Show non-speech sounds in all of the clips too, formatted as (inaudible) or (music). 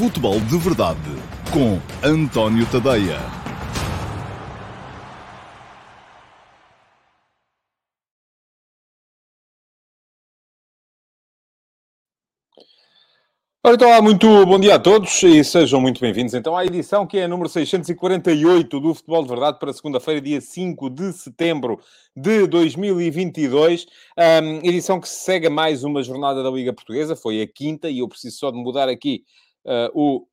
Futebol de Verdade com António Tadeia. Ora, então, muito bom dia a todos e sejam muito bem-vindos então à edição que é a número 648 do Futebol de Verdade para segunda-feira, dia 5 de setembro de 2022. Um, edição que segue mais uma jornada da Liga Portuguesa, foi a quinta e eu preciso só de mudar aqui uh, o,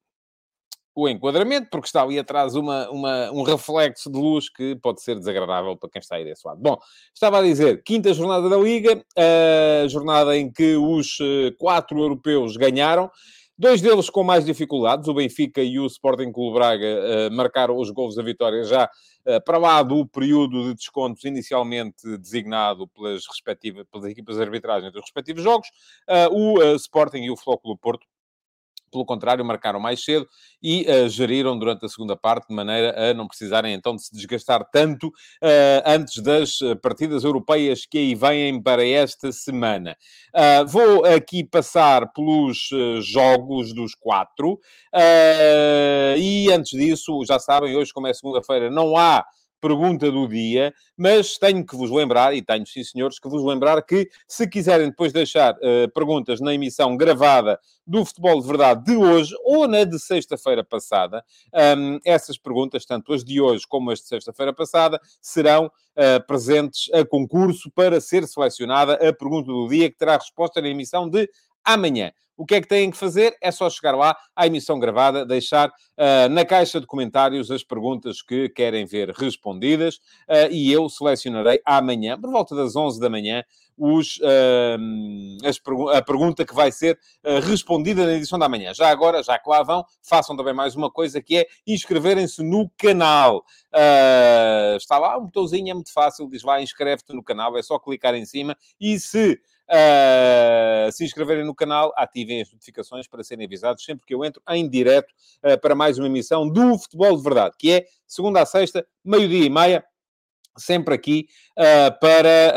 o enquadramento, porque está ali atrás uma, uma, um reflexo de luz que pode ser desagradável para quem está aí desse lado. Bom, estava a dizer, quinta jornada da Liga, a jornada em que os eh, quatro europeus ganharam, dois deles com mais dificuldades, o Benfica e o Sporting Clube Braga uh, marcaram os gols da vitória já uh, para lá do período de descontos inicialmente designado pelas, respectivas, pelas equipas de arbitragem dos respectivos jogos, uh, o Sporting e o Flóculo Porto pelo contrário, marcaram mais cedo e uh, geriram durante a segunda parte, de maneira a não precisarem então de se desgastar tanto uh, antes das eh, partidas europeias que aí vêm para esta semana. Uh, vou aqui passar pelos jogos dos quatro e antes disso, já sabem, hoje, como é segunda-feira, não há pergunta do dia, mas tenho que vos lembrar, e tenho sim senhores, que vos lembrar que se quiserem depois deixar uh, perguntas na emissão gravada do Futebol de Verdade de hoje ou na de sexta-feira passada, um, ehm, essas perguntas, tanto as de hoje como as de sexta-feira passada, serão uh, presentes a concurso para ser selecionada a pergunta do dia, que terá resposta na emissão de amanhã. O que é que têm que fazer? É só chegar lá à emissão gravada, deixar uh, na caixa de comentários as perguntas que querem ver respondidas uh, e eu selecionarei amanhã, por volta das 11 da manhã, os, uh, as, a pergunta que vai ser respondida na edição da manhã. Já agora, já que lá vão, façam também mais uma coisa que é inscreverem-se no canal. está lá um botãozinho, é muito fácil, diz lá, inscreve-te no canal, é só clicar em cima e se Uh, se inscreverem no canal, ativem as notificações para serem avisados sempre que eu entro em direto uh, para mais uma emissão do Futebol de Verdade, que é segunda a sexta, meio-dia e meia, sempre aqui uh, para,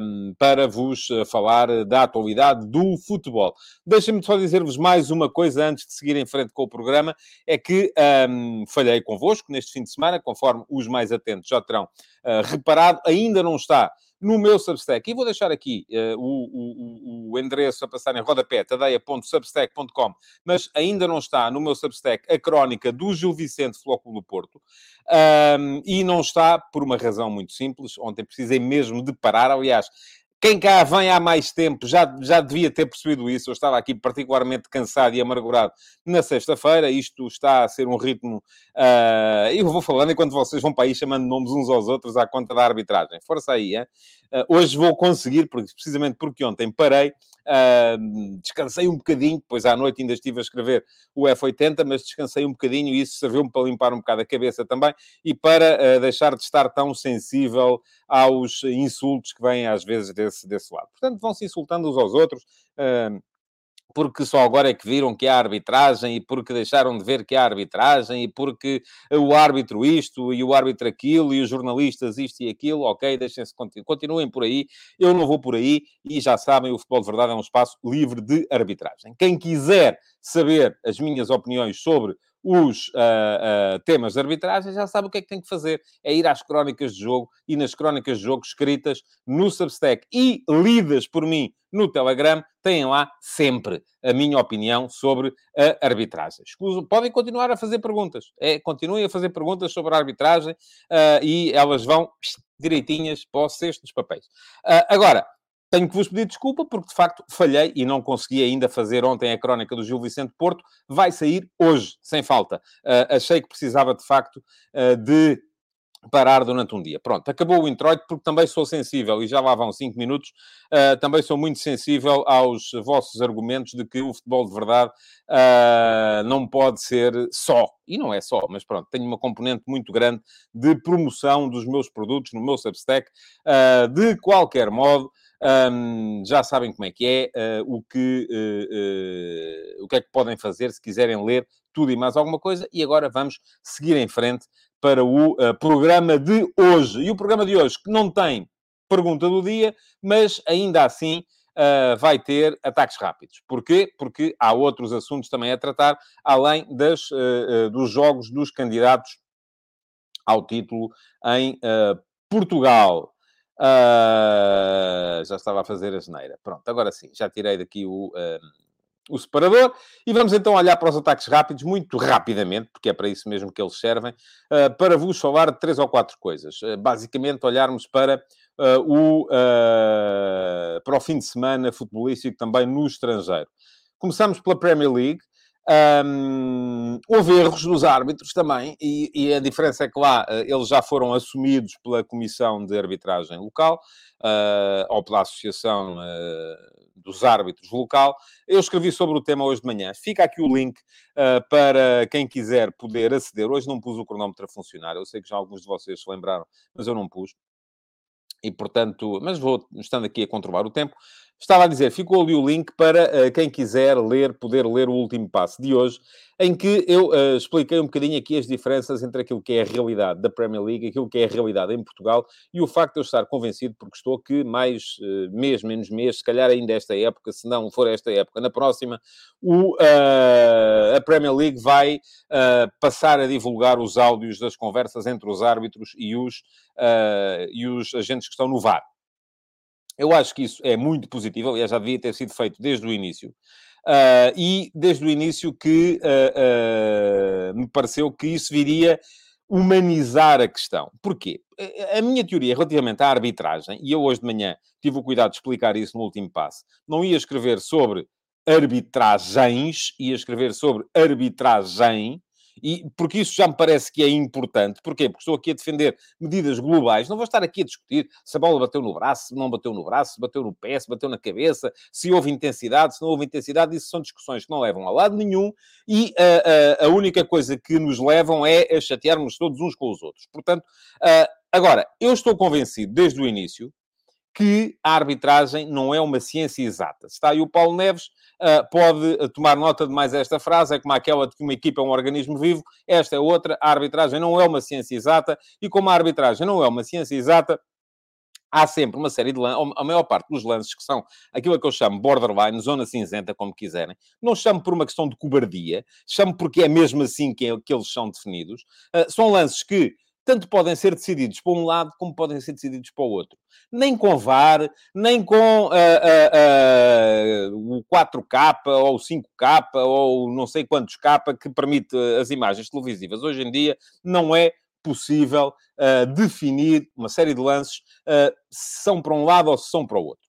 uh, para vos falar da atualidade do futebol. Deixem-me só dizer-vos mais uma coisa antes de seguir em frente com o programa, é que um, falhei convosco neste fim de semana, conforme os mais atentos já terão uh, reparado, ainda não está no meu Substack. E vou deixar aqui uh, o, o, o, endereço a passar em rodapé, tadeia.substack.com, mas ainda não está no meu Substack a crónica do Gil Vicente Flóculo do Porto. Um, e não está por uma razão muito simples. Ontem precisei mesmo de parar. Aliás, quem cá vem há mais tempo já, já devia ter percebido isso. Eu estava aqui particularmente cansado e amargurado na sexta-feira. Isto está a ser um ritmo. Uh, eu vou falando enquanto vocês vão para aí chamando nomes uns aos outros à conta da arbitragem. Força aí, hein? Uh, hoje vou conseguir, porque, precisamente porque ontem parei, uh, descansei um bocadinho, depois à noite ainda estive a escrever o F80, mas descansei um bocadinho e isso serviu-me para limpar um bocado a cabeça também e para deixar de estar tão sensível aos insultos que vêm às vezes desse, desse lado. Portanto, vão se insultando uns aos outros. Uh, porque só agora é que viram que há arbitragem e porque deixaram de ver que há arbitragem e porque o árbitro isto e o árbitro aquilo e os jornalistas isto e aquilo, ok, deixem-se, continuem por aí, eu não vou por aí e já sabem, o Futebol de Verdade é um espaço livre de arbitragem. Quem quiser saber as minhas opiniões sobre os uh, uh, temas de arbitragem, já sabe o que é que tem que fazer. É ir às crónicas de jogo e nas crónicas de jogo escritas no Substack e lidas por mim no Telegram, têm lá sempre a minha opinião sobre a arbitragem. Escuso, podem continuar a fazer perguntas. É, continuem a fazer perguntas sobre a arbitragem uh, e elas vão (sniffs) direitinhas para o cesto dos papéis. agora, tenho que vos pedir desculpa porque, de facto, falhei e não consegui ainda fazer ontem a crónica do Gil Vicente Porto. Vai sair hoje, sem falta. Uh, achei que precisava, de facto, uh, de parar durante um dia. Pronto, acabou o introito porque também sou sensível, e já lá vão cinco minutos, uh, também sou muito sensível aos vossos argumentos de que o futebol de verdade uh, não pode ser só, e não é só, mas pronto, tenho uma componente muito grande de promoção dos meus produtos no meu Substack, uh, de qualquer modo, um, já sabem como é que é, uh, o, que, uh, uh, o que é que podem fazer se quiserem ler tudo e mais alguma coisa. E agora vamos seguir em frente para o programa de hoje. E o programa de hoje, que não tem pergunta do dia, mas ainda assim uh, vai ter ataques rápidos. Porquê? Porque há outros assuntos também a tratar, além das, uh, dos jogos dos candidatos ao título em Portugal. Já estava a fazer a geneira. Pronto, agora sim, já tirei daqui o o separador. E vamos então olhar para os ataques rápidos, muito rapidamente, porque é para isso mesmo que eles servem, uh, para vos falar de três ou quatro coisas. Uh, basicamente, olharmos para, uh, o, para o fim de semana futebolístico também no estrangeiro. Começamos pela Premier League. Um, houve erros dos árbitros também, e, e, a diferença é que lá eles já foram assumidos pela Comissão de Arbitragem Local, ou pela Associação dos árbitros local. Eu escrevi sobre o tema hoje de manhã. Fica aqui o link uh, para quem quiser poder aceder. Hoje não pus o cronómetro a funcionar. Eu sei que já alguns de vocês se lembraram, mas eu não pus. E, portanto, mas vou, estando aqui a controlar o tempo, Estava a dizer, ficou ali o link para uh, quem quiser ler, poder ler o último passo de hoje, em que eu uh, expliquei um bocadinho aqui as diferenças entre aquilo que é a realidade da Premier League, aquilo que é a realidade em Portugal e o facto de eu estar convencido, porque estou que mais uh, mês, menos mês, se calhar ainda esta época, se não for esta época, na próxima, o, a Premier League vai passar a divulgar os áudios das conversas entre os árbitros e os, e os agentes que estão no VAR. Eu acho que isso é muito positivo, aliás, já devia ter sido feito desde o início. Uh, e desde o início que uh, uh, me pareceu que isso viria humanizar a questão. Porquê? A minha teoria relativamente à arbitragem, e eu hoje de manhã tive o cuidado de explicar isso no último passo, não ia escrever sobre arbitragens, ia escrever sobre arbitragem, e porque isso já me parece que é importante. Porquê? Porque estou aqui a defender medidas globais. Não vou estar aqui a discutir se a bola bateu no braço, se não bateu no braço, se bateu no pé, se bateu na cabeça, se houve intensidade, se não houve intensidade. Isso são discussões que não levam a lado nenhum e uh, uh, a única coisa que nos levam é a chatearmos todos uns com os outros. Portanto, uh, agora, eu estou convencido desde o início que a arbitragem não é uma ciência exata. Está aí o Paulo Neves, uh, pode tomar nota de mais esta frase, é como aquela de que uma equipa é um organismo vivo, esta é outra, a arbitragem não é uma ciência exata, e como a arbitragem não é uma ciência exata, há sempre uma série de lances, a maior parte dos lances que são aquilo que eu chamo borderline, zona cinzenta, como quiserem, não chamo por uma questão de cobardia, chamo porque é mesmo assim que, é, eles são definidos, uh, são lances que tanto podem ser decididos para um lado como podem ser decididos para o outro. Nem com VAR, nem com uh, uh, uh, o 4K ou o 5K ou não sei quantos K que permite as imagens televisivas. Hoje em dia não é possível definir uma série de lances se são para um lado ou se são para o outro.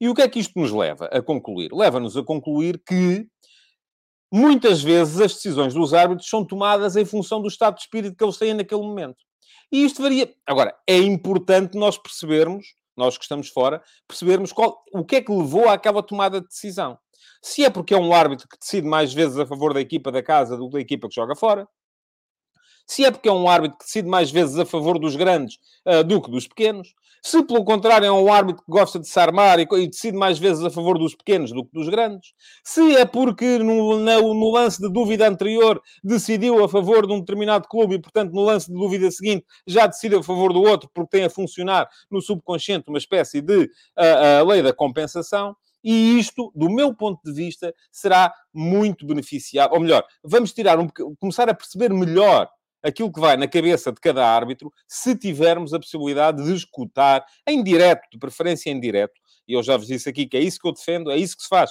E o que é que isto nos leva a concluir? Leva-nos a concluir que muitas vezes as decisões dos árbitros são tomadas em função do estado de espírito que eles têm naquele momento. E isto varia. Agora, é importante nós percebermos, nós que estamos fora, percebermos qual, o que é que levou àquela tomada de decisão. Se é porque é um árbitro que decide mais vezes a favor da equipa da casa do que da equipa que joga fora, se é porque é um árbitro que decide mais vezes a favor dos grandes uh, do que dos pequenos, se pelo contrário é um árbitro que gosta de se armar e, e, decide mais vezes a favor dos pequenos do que dos grandes, se é porque no, no, lance de dúvida anterior decidiu a favor de um determinado clube e, portanto, no lance de dúvida seguinte já decide a favor do outro porque tem a funcionar no subconsciente uma espécie de uh, uh, lei da compensação. E isto, do meu ponto de vista, será muito beneficiável. Ou melhor, vamos tirar um, começar a perceber melhor aquilo que vai na cabeça de cada árbitro, se tivermos a possibilidade de escutar em direto, de preferência em direto, e eu já vos disse aqui que é isso que eu defendo, é isso que se faz.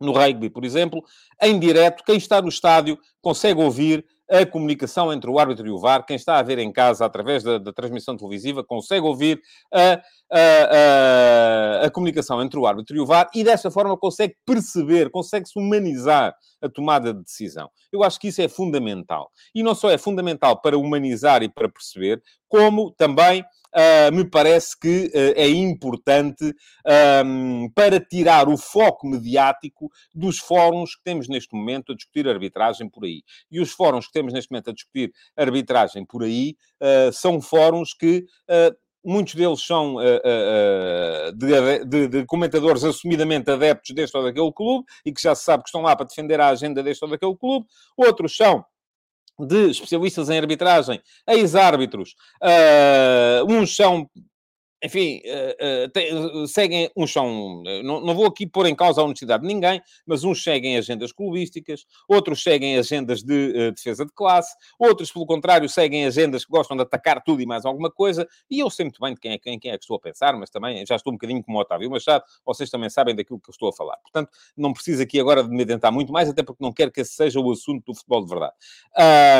No rugby, por exemplo, em direto, quem está no estádio consegue ouvir a comunicação entre o árbitro e o VAR. Quem está a ver em casa, através da, da transmissão televisiva, consegue ouvir a, a, a, comunicação entre o árbitro e o VAR e, dessa forma, consegue perceber, consegue-se humanizar a tomada de decisão. Eu acho que isso é fundamental. E não só é fundamental para humanizar e para perceber, como também uh, me parece que uh, é importante um, para tirar o foco mediático dos fóruns que temos neste momento a discutir arbitragem por aí. E os fóruns que temos neste momento a discutir arbitragem por aí uh, são fóruns que muitos deles são uh, uh, de, de, de, comentadores assumidamente adeptos deste ou daquele clube e que já se sabe que estão lá para defender a agenda deste ou daquele clube, outros são de especialistas em arbitragem, ex-árbitros, uh, uns são enfim, uh, uh, seguem, uns são, não, não, vou aqui pôr em causa a honestidade de ninguém, mas uns seguem agendas clubísticas, outros seguem agendas de uh, defesa de classe, outros, pelo contrário, seguem agendas que gostam de atacar tudo e mais alguma coisa, e eu sei muito bem de quem é, quem, quem é que estou a pensar, mas também já estou um bocadinho como o Otávio Machado, vocês também sabem daquilo que eu estou a falar. Portanto, não preciso aqui agora de me adentar muito mais, até porque não quero que esse seja o assunto do futebol de verdade.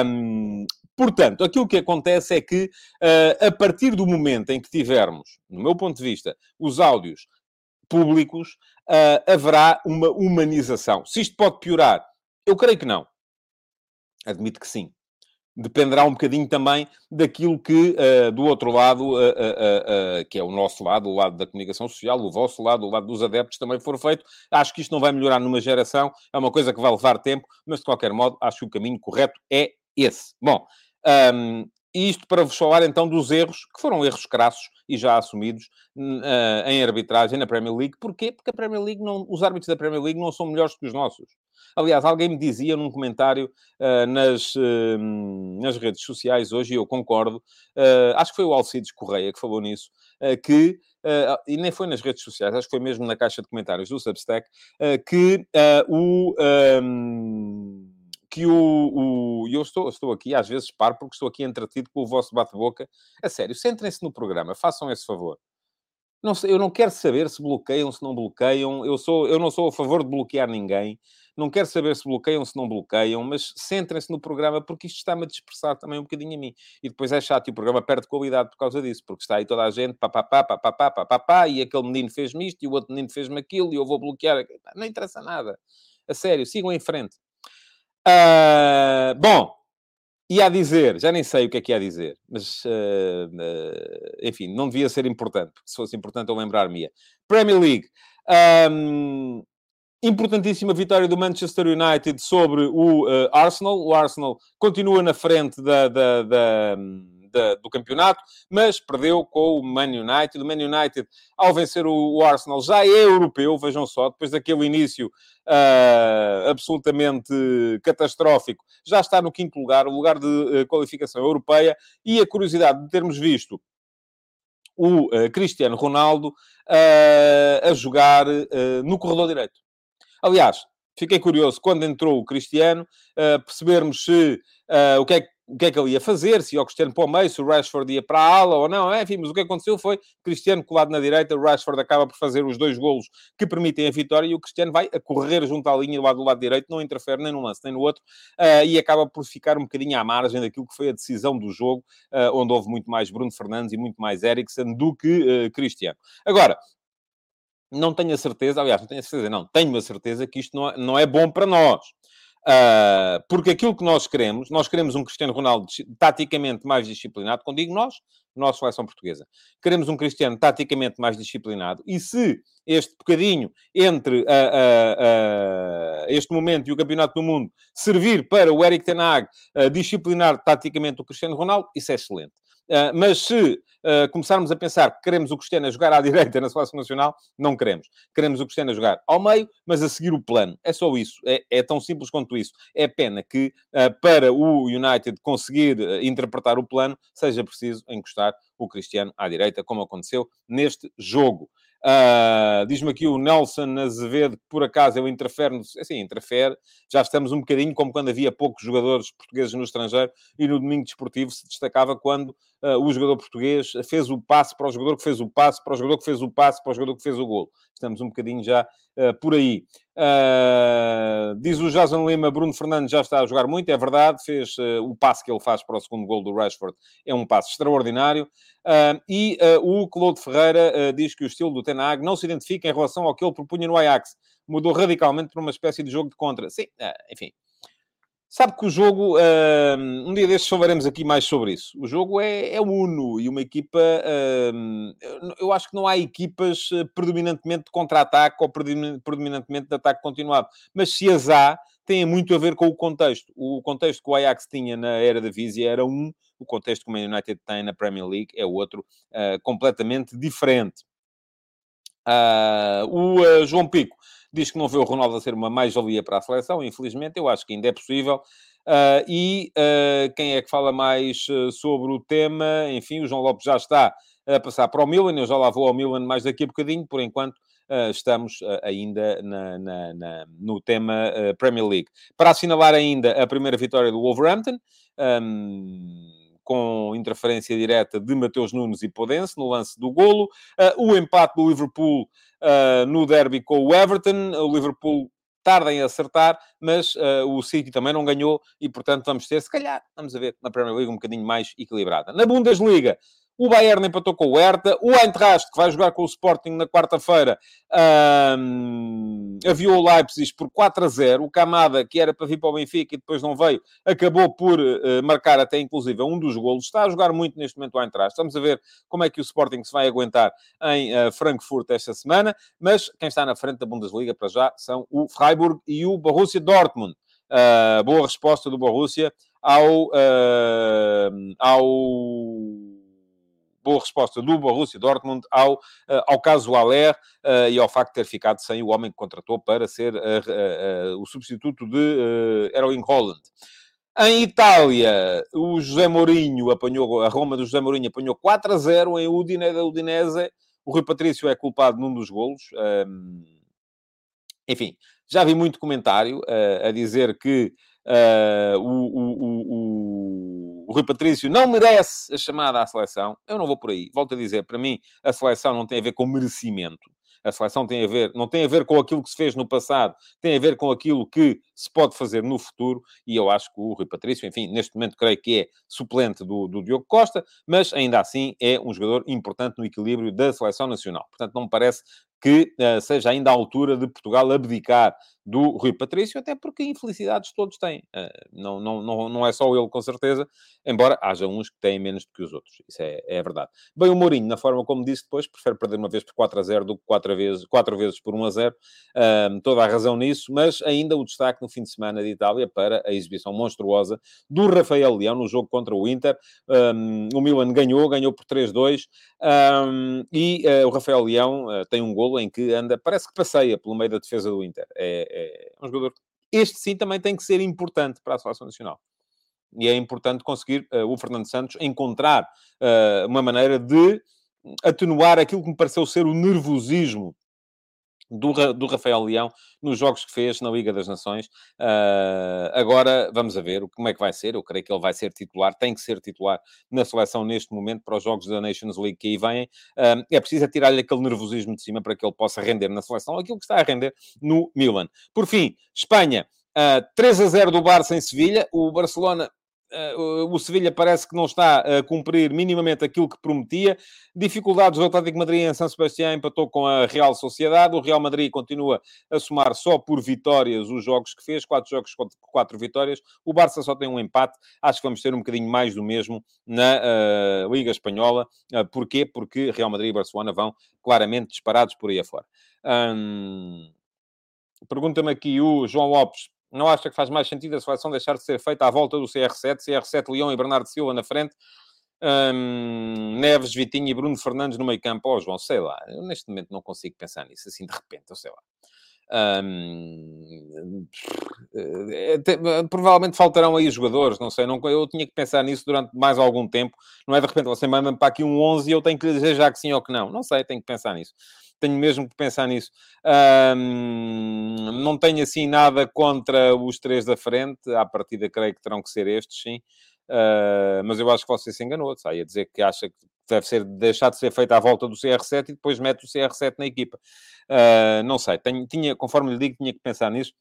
Um, Portanto, aquilo que acontece é que, uh, a partir do momento em que tivermos, no meu ponto de vista, os áudios públicos, uh, haverá uma humanização. Se isto pode piorar, eu creio que não. Admito que sim. Dependerá um bocadinho também daquilo que, uh, do outro lado, que é o nosso lado, o lado da comunicação social, o vosso lado, o lado dos adeptos, também for feito. Acho que isto não vai melhorar numa geração, é uma coisa que vai levar tempo, mas de qualquer modo, acho que o caminho correto é esse. Bom, um, isto para vos falar então dos erros, que foram erros crassos e já assumidos uh, em arbitragem na Premier League. Porquê? Porque a Premier League não, os árbitros da Premier League não são melhores que os nossos. Aliás, alguém me dizia num comentário uh, nas, uh, nas redes sociais hoje, e eu concordo, acho que foi o Alcides Correia que falou nisso, que, e nem foi nas redes sociais, acho que foi mesmo na caixa de comentários do Substack, que o. Um, que o. o eu estou, estou aqui, às vezes paro, porque estou aqui entretido com o vosso bate-boca. A sério, centrem-se no programa, façam esse favor. Não eu não quero saber se bloqueiam, se não bloqueiam. Eu, sou, eu não sou a favor de bloquear ninguém. Não quero saber se bloqueiam, se não bloqueiam, mas centrem-se no programa, porque isto está-me a dispersar também um bocadinho a mim. E depois é chato e o programa perde qualidade por causa disso, porque está aí toda a gente, papapá, papapá, papapá, e aquele menino fez-me isto, e o outro menino fez-me aquilo, e eu vou bloquear. Não interessa nada. A sério, sigam em frente. Uh, bom, ia a dizer, já nem sei o que é que ia a dizer, mas uh, uh, enfim, não devia ser importante, porque se fosse importante eu lembrar-me. Premier League. Um, importantíssima vitória do Manchester United sobre o Arsenal. O Arsenal continua na frente da, da, da da, do campeonato, mas perdeu com o Man United. O Man United, ao vencer o, Arsenal, já é europeu, vejam só, depois daquele início uh, absolutamente catastrófico, já está no quinto lugar, o lugar de uh, qualificação europeia, e a curiosidade de termos visto o uh, Cristiano Ronaldo a jogar no corredor direito. Aliás, fiquei curioso quando entrou o Cristiano, percebermos se o que é que o que é que ele ia fazer, se ia o Cristiano para o meio, se o Rashford ia para a ala ou não, enfim, mas o que aconteceu foi Cristiano colado na direita, o Rashford acaba por fazer os dois golos que permitem a vitória e o Cristiano vai a correr junto à linha lado do lado direito, não interfere nem num lance nem no outro uh, e acaba por ficar um bocadinho à margem daquilo que foi a decisão do jogo, uh, onde houve muito mais Bruno Fernandes e muito mais Eriksen do que uh, Cristiano. Agora, não tenho a certeza, aliás, não tenho a certeza, não, tenho a certeza que isto não é, não é bom para nós. Uh, porque aquilo que nós queremos, nós queremos um Cristiano Ronaldo taticamente mais disciplinado, quando digo nós, nossa seleção portuguesa. Queremos um Cristiano taticamente mais disciplinado. E se este bocadinho entre uh, uh, este momento e o Campeonato do Mundo servir para o Eric Ten Hag disciplinar taticamente o Cristiano Ronaldo, isso é excelente. Uh, mas se uh, começarmos a pensar que queremos o Cristiano a jogar à (laughs) direita na seleção nacional, não queremos. Queremos o Cristiano a jogar ao meio, mas a seguir o plano. É só isso. É, é tão simples quanto isso. É pena que uh, para o United conseguir interpretar o plano, seja preciso encostar o Cristiano à direita, como aconteceu neste jogo. Uh, Diz-me aqui o Nelson Azevedo que por acaso ele interfere, assim, interfere, já estamos um bocadinho como quando havia poucos jogadores portugueses no estrangeiro e no domingo desportivo se destacava quando uh, o jogador português fez o passe para o jogador que fez o passe, para o jogador que fez o passe, para o jogador que fez o gol. Estamos um bocadinho já por aí. Uh, diz o Jason Lima, Bruno Fernandes já está a jogar muito, é verdade, fez uh, o passe que ele faz para o segundo gol do Rashford, é um passe extraordinário. Uh, e o Claude Ferreira diz que o estilo do Tenag não se identifica em relação ao que ele propunha no Ajax. Mudou radicalmente para uma espécie de jogo de contra. Sim, enfim, Sabe que o jogo, um dia destes falaremos aqui mais sobre isso. O jogo é, é uno e uma equipa. eu acho que não há equipas eh, predominantemente de contra-ataque ou predominantemente de ataque continuado. Mas se as há, tem muito a ver com o contexto. O contexto que o Ajax tinha na era da Vizia era um, o contexto que o Man United tem na Premier League é outro, uh, completamente diferente. Uh, o uh, João Pico diz que não vê o Ronaldo a ser uma mais-valia para a seleção, infelizmente, eu acho que ainda é possível. Uh, e uh, quem é que fala mais uh, sobre o tema? Enfim, o João Lopes já está a passar para o Milan. Eu já lá vou ao Milan mais daqui a bocadinho, por enquanto. Estamos ainda na, na, na, no tema Premier League. Para assinalar ainda a primeira vitória do Wolverhampton, um, com interferência direta de Mateus Nunes e Podense no lance do golo, o empate do Liverpool no derby com o Everton, o Liverpool tarda em acertar, mas uh, o City também não ganhou e, portanto, vamos ter, se calhar, vamos a ver, na Premier League um bocadinho mais equilibrada. Na Bundesliga, o Bayern empatou com o Hertha. O Eintracht, que vai jogar com o Sporting na quarta-feira, um, aviou o Leipzig por 4 a 0. O Camada, que era para vir para o Benfica e depois não veio, acabou por uh, marcar até, inclusive, um dos golos. Está a jogar muito neste momento o Eintracht. Vamos a ver como é que o Sporting se vai aguentar em uh, Frankfurt esta semana. Mas quem está na frente da Bundesliga, para já, são o Freiburg e o Borussia Dortmund. Uh, boa resposta do Borussia ao, ao boa resposta do Borussia Dortmund ao, eh, ao caso Aller eh, e ao facto de ter ficado sem o homem que contratou para ser eh, o substituto de Erling Holland. Em Itália, o José Mourinho apanhou, a Roma do José Mourinho apanhou 4 a 0 em Udine da Udinese. O Rui Patrício é culpado num dos golos. enfim, já vi muito comentário a dizer que o, o, o o Rui Patrício não merece a chamada à seleção. Eu não vou por aí. Volto a dizer, para mim, a seleção não tem a ver com merecimento. A seleção tem a ver, não tem a ver com aquilo que se fez no passado, tem a ver com aquilo que se pode fazer no futuro. E eu acho que o Rui Patrício, enfim, neste momento creio que é suplente do, do Diogo Costa, mas ainda assim é um jogador importante no equilíbrio da seleção nacional. Portanto, não me parece que uh, seja ainda a altura de Portugal abdicar do Rui Patrício, até porque infelicidades todos têm. Uh, não, não, não, não é só ele, com certeza, embora haja uns que têm menos do que os outros. Isso é, é verdade. Bem, o Mourinho, na forma como disse depois, prefere perder uma vez por 4 a 0 do que 4 vezes, 4 vezes por 1 a 0. Uh, toda a razão nisso, mas ainda o destaque no fim de semana de Itália para a exibição monstruosa do Rafael Leão no jogo contra o Inter. Um, o Milan ganhou, ganhou por 3-2 um, e uh, o Rafael Leão tem um gol golo em que anda, parece que passeia pelo meio da defesa do Inter. É, é um jogador. Este sim também tem que ser importante para a seleção nacional. E é importante conseguir uh, o Fernando Santos encontrar uh, uma maneira de atenuar aquilo que me pareceu ser o nervosismo do, do Rafael Leão nos jogos que fez na Liga das Nações. Uh, agora vamos a ver como é que vai ser. Eu creio que ele vai ser titular, tem que ser titular na seleção neste momento para os jogos da Nations League que aí vêm. Uh, é preciso tirar-lhe aquele nervosismo de cima para que ele possa render na seleção aquilo que está a render no Milan. Por fim, Espanha. Uh, 3 a 0 do Barça em Sevilha. O Barcelona o Sevilha parece que não está a cumprir minimamente aquilo que prometia. Dificuldades do Atlético Madrid em São Sebastião empatou com a Real Sociedade. O Real Madrid continua a somar só por vitórias os jogos que fez, quatro jogos com quatro vitórias. O Barça só tem um empate. Acho que vamos ter um bocadinho mais do mesmo na uh, Liga Espanhola. Uh, porquê? Porque Real Madrid e Barcelona vão claramente disparados por aí afora. Um... Pergunta-me aqui o João Lopes não acha que faz mais sentido a seleção deixar de ser feita à volta do CR7, CR7, Leão e Bernardo Silva na frente, hum, Neves, Vitinho e Bruno Fernandes no meio campo? Oh, João, sei lá, eu neste momento não consigo pensar nisso, assim de repente, eu sei lá. Hum, provavelmente faltarão aí jogadores, não sei, não, eu tinha que pensar nisso durante mais algum tempo, não é de repente você manda-me para aqui um 11 e eu tenho que dizer já que sim ou que não, não sei, tenho que pensar nisso tenho mesmo que pensar nisso. Um, não tenho assim nada contra os três da frente, à partida creio que terão que ser estes, sim. Uh, mas eu acho que você se enganou, sai a dizer que acha que deve ser deixar de ser feita à volta do CR7 e depois mete o CR7 na equipa. Uh, não sei, tenho, tinha, conforme lhe digo, tinha que pensar nisso.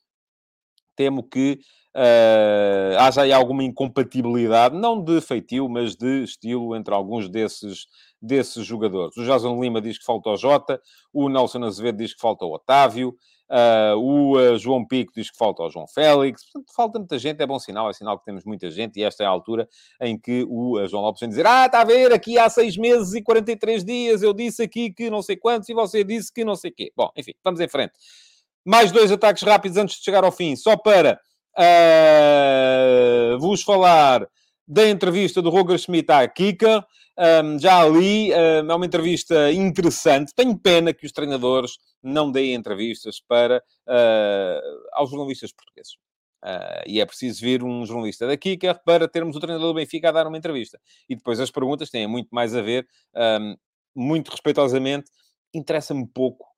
Temo que uh, haja aí alguma incompatibilidade, não de feitio, mas de estilo entre alguns desses desses jogadores. O Jason Lima diz que falta o Jota, o Nelson Azevedo diz que falta o Otávio, uh, o uh, João Pico diz que falta o João Félix. Portanto, falta muita gente, é bom sinal, é sinal que temos muita gente e esta é a altura em que o João Lopes vem dizer ah, está a ver, aqui há seis meses e 43 dias eu disse aqui que não sei quantos e você disse que não sei quê. Bom, enfim, vamos em frente. Mais dois ataques rápidos antes de chegar ao fim, só para vos falar da entrevista do Roger Schmidt à Kika. Um, já ali, um, é uma entrevista interessante. Tenho pena que os treinadores não deem entrevistas para, uh, aos jornalistas portugueses. Uh, e é preciso vir um jornalista da Kika para termos o treinador do Benfica a dar uma entrevista. E depois as perguntas têm muito mais a ver um, muito respeitosamente, interessa-me pouco uh,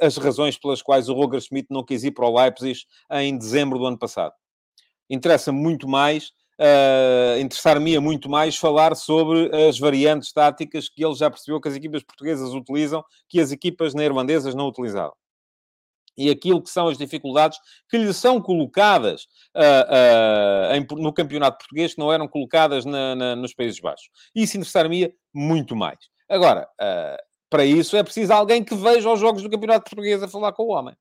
as razões pelas quais o Roger Schmidt não quis ir para o Leipzig em dezembro do ano passado. Interessa-me muito mais Uh, interessar-me muito mais falar sobre as variantes táticas que ele já percebeu que as equipas portuguesas utilizam, que as equipas neerlandesas não utilizavam. E aquilo que são as dificuldades que lhe são colocadas uh, uh, em, no campeonato português, que não eram colocadas na, na, nos Países Baixos. Isso interessar-me muito mais. Agora, para isso é preciso alguém que veja os jogos do campeonato português a falar com o homem.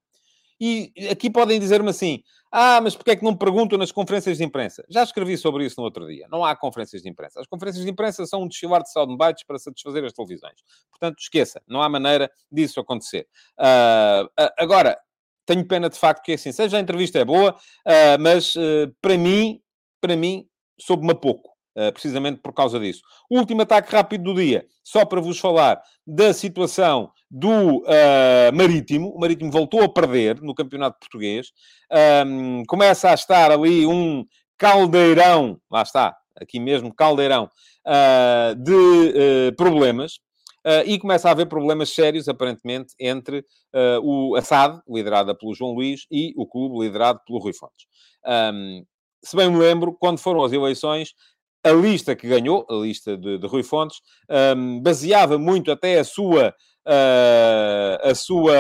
E aqui podem dizer-me assim: ah, mas porquê é que não perguntam nas conferências de imprensa? Já escrevi sobre isso no outro dia. Não há conferências de imprensa. As conferências de imprensa são um desfilar de soundbites para satisfazer as televisões. Portanto, esqueça. Não há maneira disso acontecer. Uh, agora, tenho pena de facto que assim seja. A entrevista é boa, uh, mas uh, para mim, para mim, soube-me pouco. Uh, precisamente por causa disso. O último ataque rápido do dia, só para vos falar da situação do uh, Marítimo. O Marítimo voltou a perder no Campeonato Português. Um, começa a estar ali um caldeirão, lá está, aqui mesmo, caldeirão, uh, de problemas. e começa a haver problemas sérios, aparentemente, entre o Assad, liderada pelo João Luís, e o clube, liderado pelo Rui Fontes. Um, se bem me lembro, quando foram as eleições, a lista que ganhou, a lista de, de Rui Fontes, um, baseava muito até a sua, uh, a sua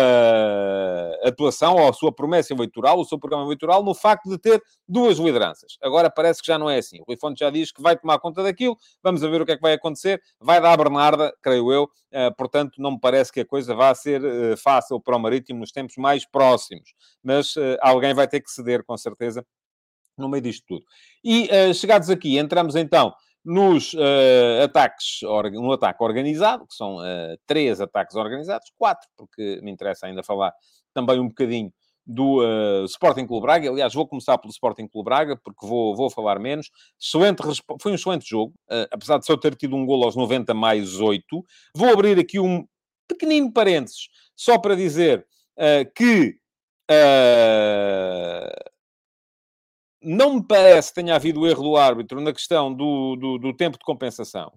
atuação ou a sua promessa eleitoral, o seu programa eleitoral, no facto de ter duas lideranças. Agora parece que já não é assim. O Rui Fontes já diz que vai tomar conta daquilo, vamos ver o que é que vai acontecer. Vai dar a Bernarda, creio eu, uh, portanto, não me parece que a coisa vá ser uh, fácil para o Marítimo nos tempos mais próximos. Mas alguém vai ter que ceder, com certeza, no meio disto tudo. E uh, chegados aqui, entramos então nos uh, ataques, no ataque organizado, que são uh, três ataques organizados, quatro, porque me interessa ainda falar também um bocadinho do uh, Sporting Clube Braga. Aliás, vou começar pelo Sporting Clube Braga, porque vou, vou falar menos. Excelente, foi um excelente jogo, apesar de só ter tido um gol aos 90 mais 8. Vou abrir aqui um pequenino parênteses, só para dizer que não me parece que tenha havido erro do árbitro na questão do, do, do tempo de compensação.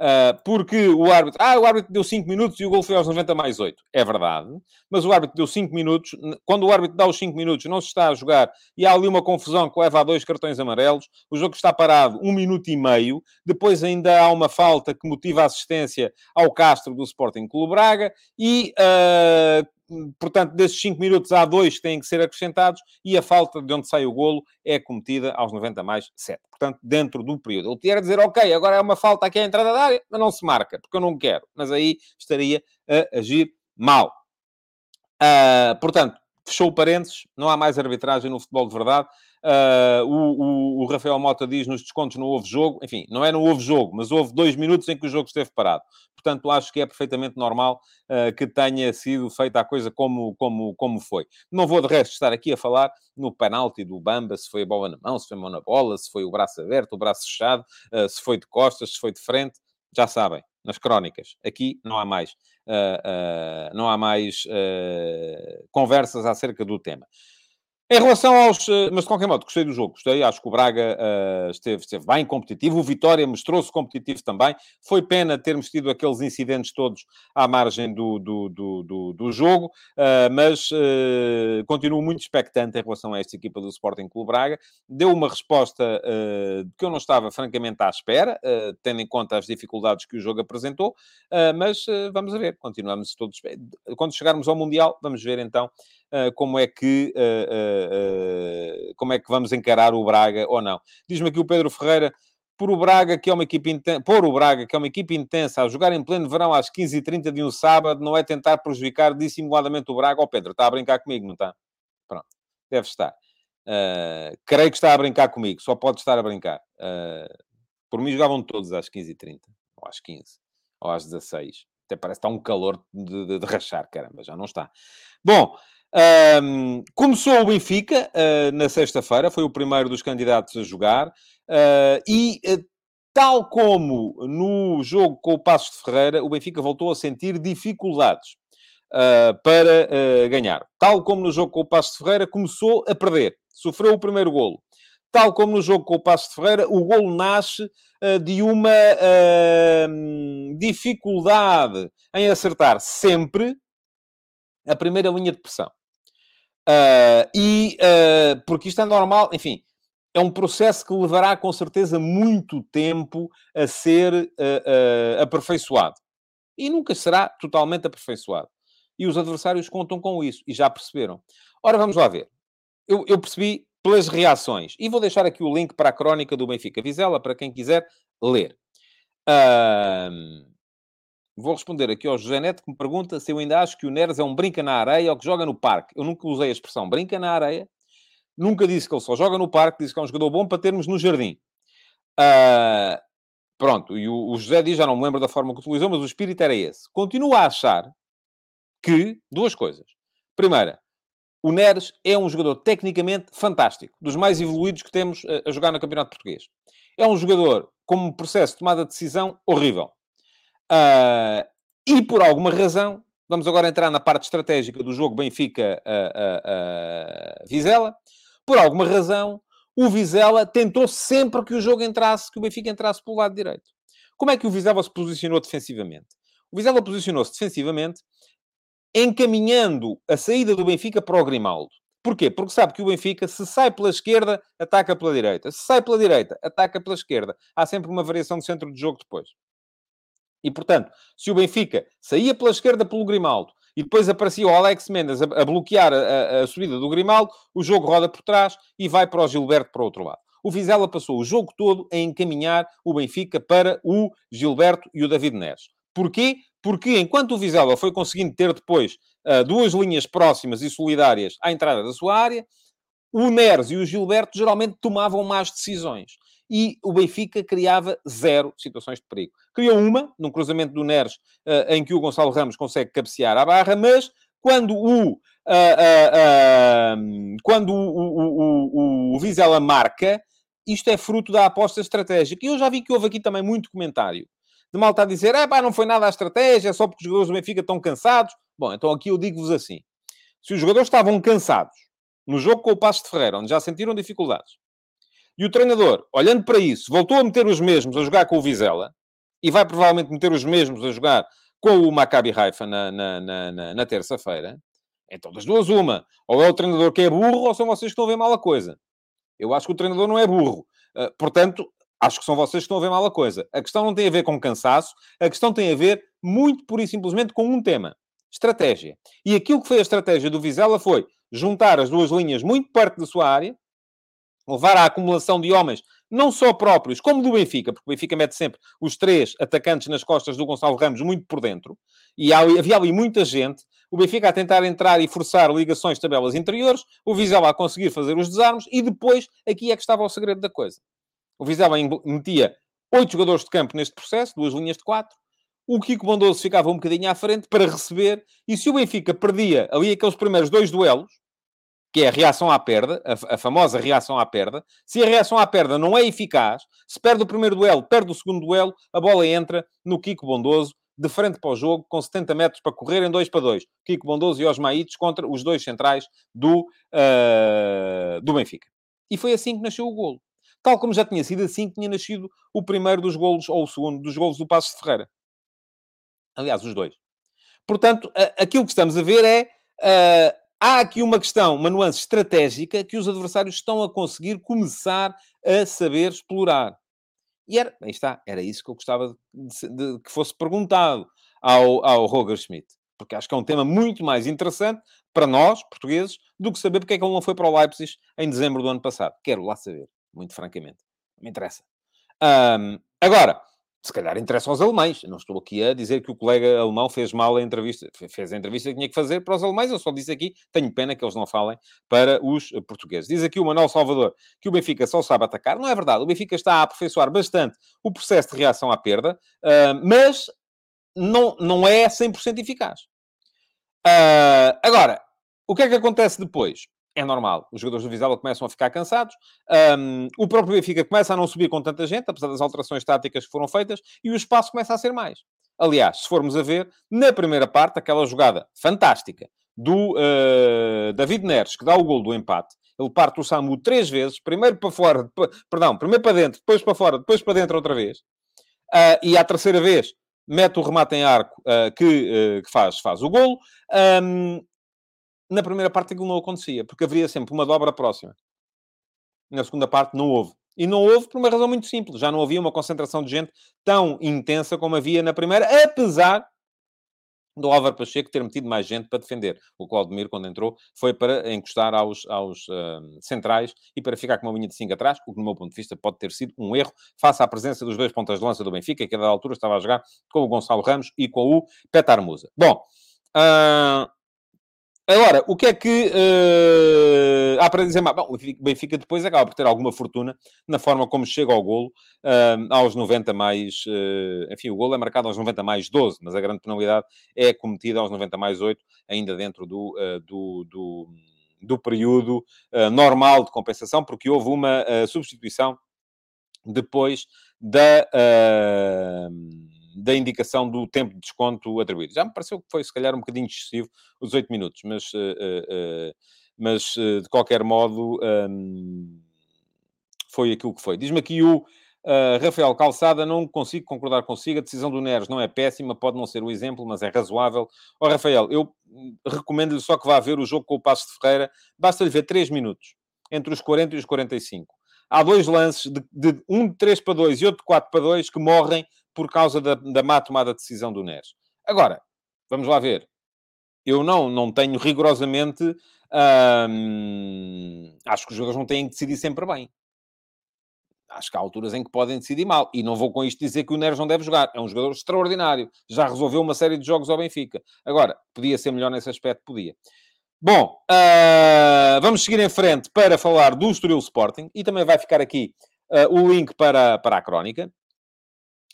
Uh, porque o árbitro... Ah, o árbitro deu 5 minutos e o gol foi aos 90 mais 8. É verdade. Mas o árbitro deu 5 minutos. Quando o árbitro dá os 5 minutos, não se está a jogar e há ali uma confusão que leva a dois cartões amarelos. O jogo está parado um minuto e meio. Depois ainda há uma falta que motiva a assistência ao Castro do Sporting Clube Braga. E uh, portanto, desses 5 minutos há dois que têm que ser acrescentados e a falta de onde sai o golo é cometida aos 90 mais 7. Portanto, dentro do período. Ele tinha dizer, ok, agora é uma falta aqui à entrada da área, mas não se marca, porque eu não quero. Mas aí estaria a agir mal. Uh, portanto, fechou o parênteses, não há mais arbitragem no futebol de verdade. Uh, o, o, o, Rafael Mota diz nos descontos não houve jogo. Enfim, não é não houve jogo, mas houve dois minutos em que o jogo esteve parado. Portanto, acho que é perfeitamente normal uh, que tenha sido feita a coisa como, como, como foi. Não vou, de resto, estar aqui a falar no penalti do Bamba, se foi a bola na mão, se foi mão na bola, se foi o braço aberto, o braço fechado, uh, se foi de costas, se foi de frente. Já sabem, nas crónicas. Aqui não há mais, não há mais conversas acerca do tema. Em relação aos. Eh, mas de qualquer modo, gostei do jogo, gostei. Acho que o Braga uh, esteve, esteve bem competitivo. O Vitória mostrou-se competitivo também. Foi pena termos tido aqueles incidentes todos à margem do, do, do, do, do jogo, uh, mas uh, continuo muito expectante em relação a esta equipa do Sporting Clube Braga. Deu uma resposta que eu não estava francamente à espera, tendo em conta as dificuldades que o jogo apresentou, mas vamos ver, continuamos todos. Quando chegarmos ao Mundial, vamos ver então como é que uh, como é que vamos encarar o Braga ou não. Diz-me aqui o Pedro Ferreira, por o Braga, que é uma equipe intensa, por o Braga, que é uma equipe intensa, a jogar em pleno verão às 15h30 de um sábado, não é tentar prejudicar dissimuladamente o Braga. Ó oh, Pedro, está a brincar comigo, não está? Pronto, deve estar. Uh, creio que está a brincar comigo, só pode estar a brincar. Uh, por mim jogavam todos às 15h30, ou às 15, ou às 16. Até parece que está um calor de, de, de rachar, caramba, já não está. Bom, um, começou o Benfica uh, na sexta-feira, foi o primeiro dos candidatos a jogar, uh, e uh, tal como no jogo com o Passos de Ferreira, o Benfica voltou a sentir dificuldades para ganhar. Tal como no jogo com o Passos de Ferreira, começou a perder, sofreu o primeiro golo. tal como no jogo com o Passo de Ferreira, o golo nasce de uma dificuldade em acertar sempre a primeira linha de pressão. Uh, e porque isto é normal, enfim, é um processo que levará com certeza muito tempo a ser aperfeiçoado. E nunca será totalmente aperfeiçoado. E os adversários contam com isso e já perceberam. Ora, vamos lá ver. Eu, eu percebi pelas reações. E vou deixar aqui o link para a crónica do Benfica Vizela, para quem quiser ler. Uh, vou responder aqui ao José Neto, que me pergunta se eu ainda acho que o Neres é um brinca na areia ou que joga no parque. Eu nunca usei a expressão brinca na areia. Nunca disse que ele só joga no parque. Disse que é um jogador bom para termos no jardim. Uh, pronto. E o, o José diz, já não me lembro da forma que utilizou, mas o espírito era esse. Continuo a achar que... Duas coisas. Primeira, o Neres é um jogador tecnicamente fantástico, dos mais evoluídos que temos a, jogar no Campeonato Português. É um jogador com um processo de tomada de decisão horrível. Uh, e por alguma razão, vamos agora entrar na parte estratégica do jogo Benfica-Vizela. Por alguma razão, o Vizela tentou sempre que o jogo entrasse, que o Benfica entrasse pelo lado direito. Como é que o Vizela se posicionou defensivamente? O Vizela posicionou-se defensivamente encaminhando a saída do Benfica para o Grimaldo. Porquê? Porque sabe que o Benfica, se sai pela esquerda, ataca pela direita. Se sai pela direita, ataca pela esquerda. Há sempre uma variação de centro de jogo depois. E, portanto, se o Benfica saía pela esquerda pelo Grimaldo e depois aparecia o Alex Mendes a, a bloquear a, a, subida do Grimaldo, o jogo roda por trás e vai para o Gilberto para o outro lado. O Vizela passou o jogo todo a encaminhar o Benfica para o Gilberto e o David Neres. Porquê? Porque enquanto o Vizela foi conseguindo ter depois uh, duas linhas próximas e solidárias à entrada da sua área, o Neres e o Gilberto geralmente tomavam más decisões. E o Benfica criava zero situações de perigo. Criou uma, num cruzamento do Neres, uh, em que o Gonçalo Ramos consegue cabecear à barra, mas quando o, uh, quando o, o, o, o Vizela marca, isto é fruto da aposta estratégica. E eu já vi que houve aqui também muito comentário de malta a dizer, é pá, não foi nada a estratégia, só porque os jogadores do Benfica estão cansados. Bom, então aqui eu digo-vos assim. Se os jogadores estavam cansados no jogo com o Passo de Ferreira, onde já sentiram dificuldades, e o treinador, olhando para isso, voltou a meter os mesmos a jogar com o Vizela, e vai provavelmente meter os mesmos a jogar com o Maccabi Haifa na, na, na, na, na terça-feira, então das duas uma. Ou é o treinador que é burro, ou são vocês que estão a ver mal a coisa. Eu acho que o treinador não é burro. Uh, portanto, Acho que são vocês que estão a ver mal a coisa. A questão não tem a ver com cansaço, a questão tem a ver muito pura e simplesmente com um tema: estratégia. E aquilo que foi a estratégia do Vizela foi juntar as duas linhas muito perto da sua área, levar à acumulação de homens, não só próprios, como do Benfica, porque o Benfica mete sempre os três atacantes nas costas do Gonçalo Ramos muito por dentro, e havia ali muita gente, o Benfica a tentar entrar e forçar ligações tabelas interiores, o Vizela a conseguir fazer os desarmes, e depois aqui é que estava o segredo da coisa. O Vizela metia oito jogadores de campo neste processo, duas linhas de quatro. O Kiko Bondoso ficava um bocadinho à frente para receber. E se o Benfica perdia ali aqueles primeiros dois duelos, que é a reação à perda, a, a, famosa reação à perda, se a reação à perda não é eficaz, se perde o primeiro duelo, perde o segundo duelo, a bola entra no Kiko Bondoso, de frente para o jogo, com 70 metros para correr em 2 para 2. Kiko Bondoso e Osmaites contra os dois centrais do, uh, do Benfica. E foi assim que nasceu o golo. Tal como já tinha sido assim que tinha nascido o primeiro dos golos, ou o segundo dos golos do Passo de Ferreira. Aliás, os dois. Portanto, aquilo que estamos a ver é... Uh, há aqui uma questão, uma nuance estratégica que os adversários estão a conseguir começar a saber explorar. E era, aí está, era isso que eu gostava de, de, que fosse perguntado ao, ao Roger Schmidt. Porque acho que é um tema muito mais interessante para nós, portugueses, do que saber porque é que ele não foi para o Leipzig em dezembro do ano passado. Quero lá saber muito francamente. Não me interessa. Um, agora, se calhar interessa aos alemães. não estou aqui a dizer que o colega alemão fez mal a entrevista, fez a entrevista que tinha que fazer para os alemães. Eu só disse aqui, tenho pena que eles não falem para os portugueses. Diz aqui o Manuel Salvador que o Benfica só sabe atacar. Não é verdade. O Benfica está a aperfeiçoar bastante o processo de reação à perda, uh, mas não, não é 100% eficaz. Uh, agora, o que é que acontece depois? É normal. Os jogadores do Vizela começam a ficar cansados. Um, o próprio Benfica começa a não subir com tanta gente, apesar das alterações táticas que foram feitas, e o espaço começa a ser mais. Aliás, se formos a ver, na primeira parte, aquela jogada fantástica do uh, David Neres, que dá o gol do empate. Ele parte o Samu três vezes, primeiro para fora, depois, perdão, primeiro para dentro, depois para fora, depois para dentro outra vez. Uh, e à terceira vez mete o remate em arco uh, que, que, faz, faz o golo. Um, na primeira parte aquilo não acontecia, porque haveria sempre uma dobra próxima. Na segunda parte não houve. E não houve por uma razão muito simples. Já não havia uma concentração de gente tão intensa como havia na primeira, apesar do Álvaro Pacheco ter metido mais gente para defender. O Claudemir, quando entrou, foi para encostar aos, aos uh, centrais e para ficar com uma linha de 5 atrás, o que, do meu ponto de vista, pode ter sido um erro, face à presença dos dois pontas de lança do Benfica, que a altura estava a jogar com o Gonçalo Ramos e com o Petar Musa. Bom, uh, Agora, o que é que uh, há para dizer mais? Bom, o Benfica depois acaba por ter alguma fortuna na forma como chega ao golo uh, aos 90 mais... Uh, enfim, o golo é marcado aos 90 mais 12, mas a grande penalidade é cometida aos 90 mais 8, ainda dentro do, do, do, do período normal de compensação, porque houve uma substituição depois da da indicação do tempo de desconto atribuído. Já me pareceu que foi, se calhar, um bocadinho excessivo os 8 minutos, mas, uh, uh, mas uh, de qualquer modo um, foi aquilo que foi. Diz-me aqui o Rafael Calçada, não consigo concordar consigo, a decisão do Neres não é péssima, pode não ser o exemplo, mas é razoável. Ó oh, Rafael, eu recomendo-lhe só que vá ver o jogo com o Passo de Ferreira, basta-lhe ver 3 minutos, entre os 40 e os 45 há dois lances, de, de, um de 3 para 2 e outro de 4 para 2, que morrem por causa da, da má tomada de decisão do Neres. Agora, vamos lá ver. Eu não, não tenho rigorosamente. Hum, acho que os jogadores não têm que decidir sempre bem. Acho que há alturas em que podem decidir mal. E não vou com isto dizer que o Neres não deve jogar. É um jogador extraordinário. Já resolveu uma série de jogos ao Benfica. Agora, podia ser melhor nesse aspecto? Podia. Bom, uh, vamos seguir em frente para falar do Estoril Sporting. E também vai ficar aqui uh, o link para, para a crónica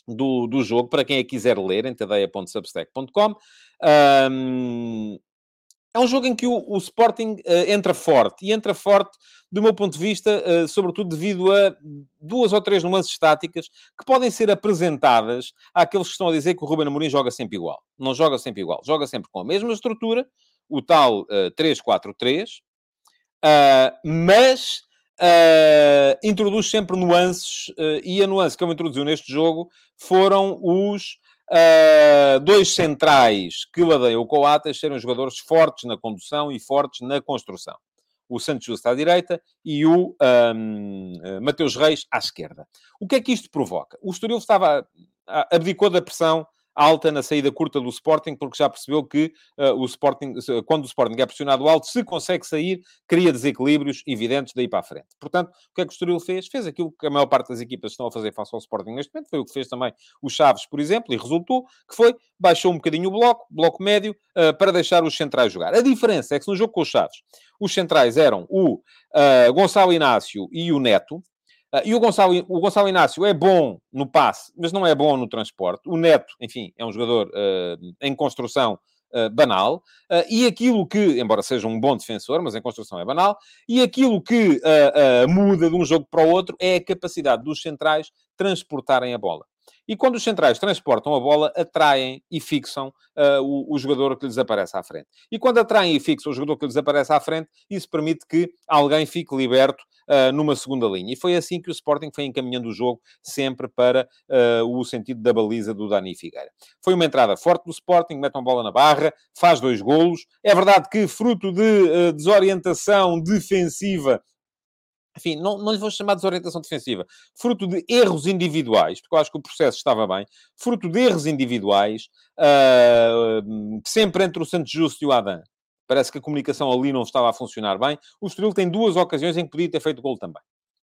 do, do jogo, para quem a quiser ler, em tadeia.substack.com. Um, é um jogo em que o, o Sporting uh, entra forte, e entra forte, do meu ponto de vista, uh, sobretudo devido a duas ou três nuances estáticas que podem ser apresentadas àqueles que estão a dizer que o Ruben Amorim joga sempre igual. Não joga sempre igual, joga sempre com a mesma estrutura, o tal uh, 3-4-3, uh, mas uh, introduz sempre nuances, uh, e a nuance que ele introduziu neste jogo foram os uh, dois centrais que ladeiam o Coates serem jogadores fortes na condução e fortes na construção. O Santos Justo à direita e o um, Mateus Reis à esquerda. O que é que isto provoca? O Estoril estava abdicou da pressão alta na saída curta do Sporting, porque já percebeu que uh, o Sporting, quando o Sporting é pressionado alto, se consegue sair, cria desequilíbrios evidentes daí para a frente. Portanto, o que é que o Estoril fez? Fez aquilo que a maior parte das equipas estão a fazer face ao Sporting neste momento, foi o que fez também o Chaves, por exemplo, e resultou, que foi, baixou um bocadinho o bloco, bloco médio, uh, para deixar os centrais jogar. A diferença é que no jogo com os Chaves, os centrais eram o uh, Gonçalo Inácio e o Neto, e o Gonçalo, o Gonçalo Inácio é bom no passe, mas não é bom no transporte. O Neto, enfim, é um jogador uh, em construção uh, banal. e aquilo que, embora seja um bom defensor, mas em construção é banal, e aquilo que muda de um jogo para o outro é a capacidade dos centrais transportarem a bola. E quando os centrais transportam a bola, atraem e fixam uh, o, o, jogador que lhes aparece à frente. E quando atraem e fixam o jogador que lhes aparece à frente, isso permite que alguém fique liberto uh, numa segunda linha. E foi assim que o Sporting foi encaminhando o jogo sempre para uh, o sentido da baliza do Dani Figueira. Foi uma entrada forte do Sporting, mete uma bola na barra, faz dois golos. É verdade que, fruto de desorientação defensiva enfim, não, não lhe vou chamar de desorientação defensiva, fruto de erros individuais, porque eu acho que o processo estava bem, fruto de erros individuais, uh, sempre entre o Santos Justo e o Adam. Parece que a comunicação ali não estava a funcionar bem. O Estoril tem duas ocasiões em que podia ter feito gol também.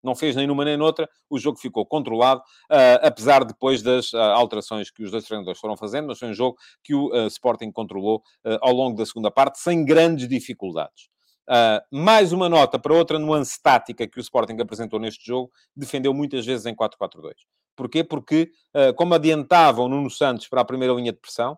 Não fez nem numa nem noutra, o jogo ficou controlado, uh, apesar depois das uh, alterações que os dois treinadores foram fazendo, mas foi um jogo que o Sporting controlou ao longo da segunda parte, sem grandes dificuldades. Uh, mais uma nota para outra nuance tática que o Sporting apresentou neste jogo, defendeu muitas vezes em 4-4-2. Porquê? Porque, uh, como adiantavam Nuno Santos para a primeira linha de pressão,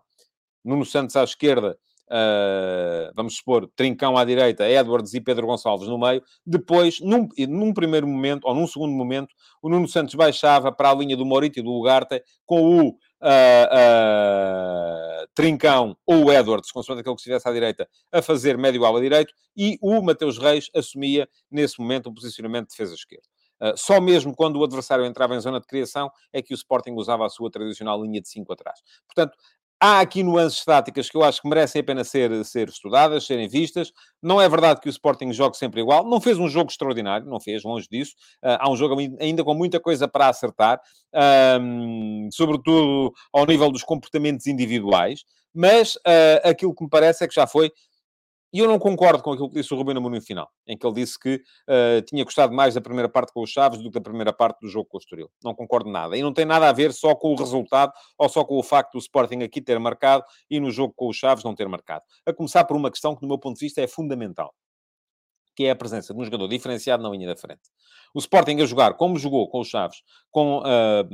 Nuno Santos à esquerda, uh, vamos supor, Trincão à direita, Edwards e Pedro Gonçalves no meio, depois, num, num, primeiro momento, ou num segundo momento, o Nuno Santos baixava para a linha do Morito e do Ugarte com o uh, Trincão ou Edwards, consoante aquele que estivesse à direita, a fazer médio ala direito, e o Mateus Reis assumia, nesse momento, o posicionamento de defesa esquerda. Uh, só mesmo quando o adversário entrava em zona de criação é que o Sporting usava a sua tradicional linha de 5 atrás. Portanto, Há aqui nuances táticas que eu acho que merecem a pena ser, ser estudadas, serem vistas. Não é verdade que o Sporting jogue sempre igual. Não fez um jogo extraordinário, não fez, longe disso. Uh, há um jogo ainda com muita coisa para acertar, um, sobretudo ao nível dos comportamentos individuais. Mas uh, aquilo que me parece é que já foi e eu não concordo com aquilo que disse o Rubino Amorim no final, em que ele disse que uh, tinha gostado mais da primeira parte com os Chaves do que da primeira parte do jogo com o Estoril. Não concordo nada. E não tem nada a ver só com o resultado ou só com o facto do Sporting aqui ter marcado e no jogo com os Chaves não ter marcado. A começar por uma questão que, do meu ponto de vista, é fundamental. Que é a presença de um jogador diferenciado na linha da frente. O Sporting a jogar como jogou com os Chaves, com uh,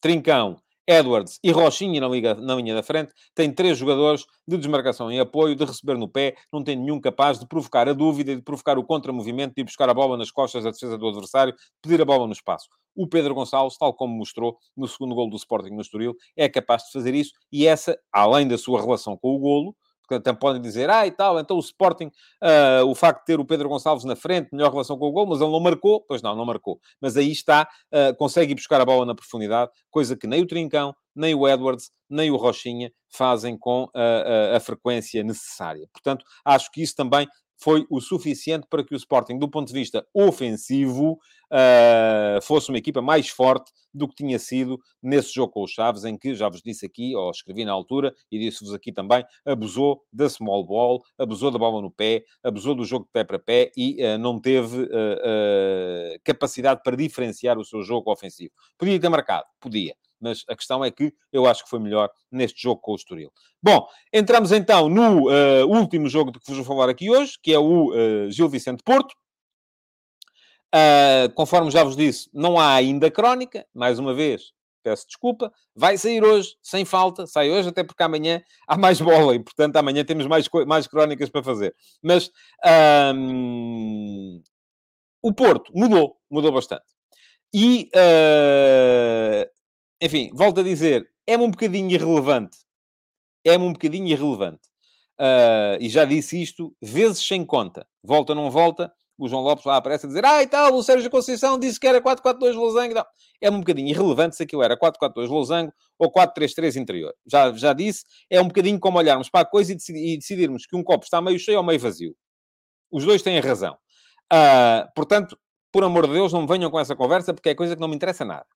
Trincão, Edwards e Rochinha na, liga, na linha da frente, tem três jogadores de desmarcação e apoio, de receber no pé, não tem nenhum capaz de provocar a dúvida, de provocar o contramovimento, de ir buscar a bola nas costas da defesa do adversário, pedir a bola no espaço. O Pedro Gonçalves, tal como mostrou no segundo gol do Sporting no Estoril, é capaz de fazer isso e essa, além da sua relação com o golo, até podem dizer, ah, e tal, então o Sporting, uh, o facto de ter o Pedro Gonçalves na frente, melhor relação com o gol, mas ele não marcou. Pois não, não marcou. Mas aí está, uh, consegue buscar a bola na profundidade, coisa que nem o Trincão, nem o Edwards, nem o Rochinha fazem com a, a, a frequência necessária. Portanto, acho que isso também foi o suficiente para que o Sporting, do ponto de vista ofensivo, uh, fosse uma equipa mais forte do que tinha sido nesse jogo com os Chaves, em que, já vos disse aqui, ou escrevi na altura, e disse-vos aqui também, abusou da small ball, abusou da bola no pé, abusou do jogo de pé para pé e uh, não teve uh, capacidade para diferenciar o seu jogo ofensivo. Podia ter marcado? Podia mas a questão é que eu acho que foi melhor neste jogo com o Estoril. Bom, entramos então no uh, último jogo de que vos vou falar aqui hoje, que é o uh, Gil Vicente Porto. Uh, conforme já vos disse, não há ainda crónica, mais uma vez, peço desculpa, vai sair hoje, sem falta, sai hoje, até porque amanhã há mais bola e, portanto, amanhã temos mais, mais crónicas para fazer. Mas um, o Porto mudou, mudou bastante. E uh, enfim, volto a dizer, é-me um bocadinho irrelevante. É-me um bocadinho irrelevante. Uh, e já disse isto vezes sem conta. Volta, não volta. O João Lopes lá aparece a dizer, ah, e tal, o Sérgio Conceição disse que era 4-4-2 Losango. Não. É um bocadinho irrelevante se aquilo era 4-4-2 Losango ou 4-3-3 interior. Já, já disse, é um bocadinho como olharmos para a coisa e, decidirmos que um copo está meio cheio ou meio vazio. Os dois têm razão. Uh, portanto, por amor de Deus, não venham com essa conversa, porque é coisa que não me interessa nada.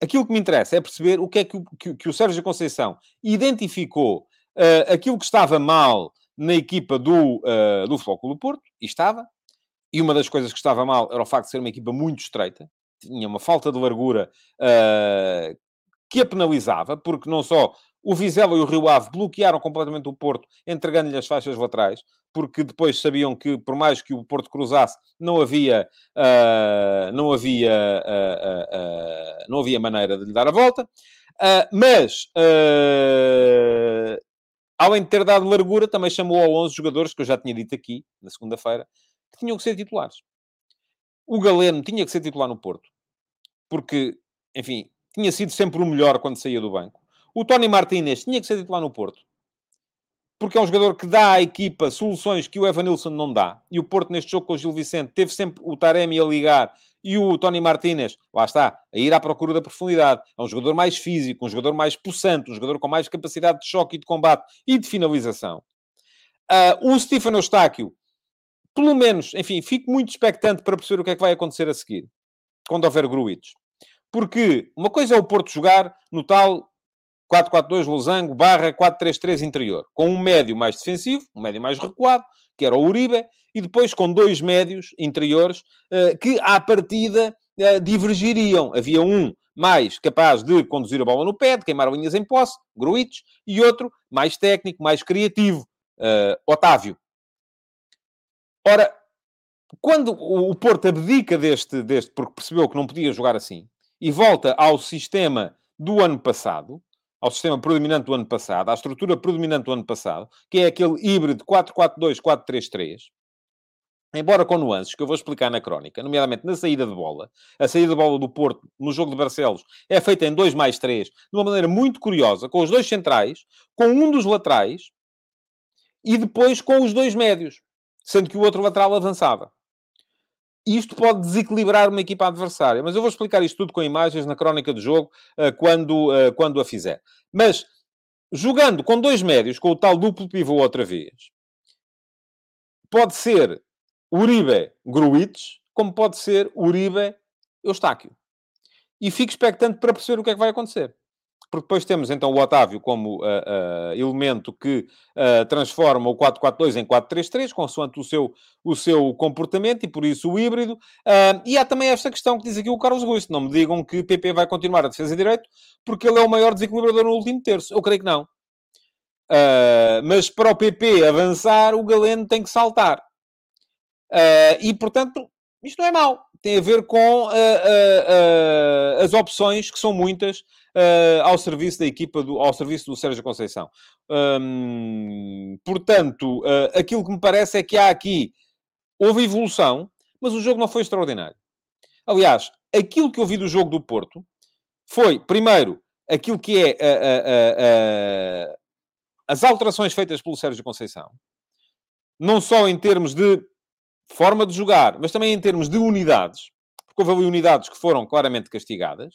Aquilo que me interessa é perceber o que é que, que, que o Sérgio Conceição identificou uh, aquilo que estava mal na equipa do, uh, do Flóculo Porto, e estava, e uma das coisas que estava mal era o facto de ser uma equipa muito estreita, tinha uma falta de largura uh, que a penalizava, porque não só o Vizela e o Rio Ave bloquearam completamente o Porto, entregando-lhe as faixas laterais, porque depois sabiam que, por mais que o Porto cruzasse, não havia, uh, não havia, uh, uh, não havia maneira de lhe dar a volta. mas, além de ter dado largura, também chamou a 11 jogadores, que eu já tinha dito aqui, na segunda-feira, que tinham que ser titulares. O Galeno tinha que ser titular no Porto, porque, enfim, tinha sido sempre o melhor quando saía do banco. O Tony Martínez tinha que ser titular no Porto. Porque é um jogador que dá à equipa soluções que o Evan Nilsson não dá. E o Porto, neste jogo com o Gil Vicente, teve sempre o Taremi a ligar e o Tony Martínez, lá está, a ir à procura da profundidade. É um jogador mais físico, um jogador mais possante, um jogador com mais capacidade de choque e de combate e de finalização. Uh, o Stefano Eustáquio, pelo menos, enfim, fico muito expectante para perceber o que é que vai acontecer a seguir, quando houver Gruitos. Porque uma coisa é o Porto jogar no tal 4-4-2 losango barra 4-3-3 interior, com um médio mais defensivo, um médio mais recuado, que era o Uribe, e depois com dois médios interiores eh, que, à partida, eh, divergiriam. Havia um mais capaz de conduzir a bola no pé, de queimar linhas em posse, Gruites, e outro mais técnico, mais criativo, uh, Otávio. Ora, quando o Porto abdica deste, deste, porque percebeu que não podia jogar assim, e volta ao sistema do ano passado, ao sistema predominante do ano passado, à estrutura predominante do ano passado, que é aquele híbrido 4-4-2, 4-3-3, embora com nuances que eu vou explicar na crónica, nomeadamente na saída de bola, a saída de bola do Porto no jogo de Barcelos é feita em 2 mais 3, de uma maneira muito curiosa, com os dois centrais, com um dos laterais e depois com os dois médios, sendo que o outro lateral avançava. Isto pode desequilibrar uma equipa adversária, mas eu vou explicar isto tudo com imagens na crónica do jogo eh, quando, eh, quando a fizer. Mas jogando com dois médios, com o tal duplo pivô outra vez, pode ser Uribe Gruitch, como pode ser Uribe Eustáquio. E fico expectante para perceber o que é que vai acontecer. Porque depois temos então o Otávio como uh, uh, elemento que uh, transforma o 4-4-2 em 4-3-3, consoante o seu, o seu comportamento e por isso o híbrido. e há também esta questão que diz aqui o Carlos Ruiz: não me digam que PP vai continuar a defesa direito porque ele é o maior desequilibrador no último terço. Eu creio que não. mas para o PP avançar, o Galeno tem que saltar. Uh, e, portanto, isto não é mau. Tem a ver com uh, uh, as opções, que são muitas, ao serviço da equipa, do, ao serviço do Sérgio Conceição. Um, portanto, aquilo que me parece é que há aqui, houve evolução, mas o jogo não foi extraordinário. Aliás, aquilo que eu vi do jogo do Porto foi, primeiro, aquilo que é as alterações feitas pelo Sérgio Conceição, não só em termos de forma de jogar, mas também em termos de unidades, porque houve ali unidades que foram claramente castigadas.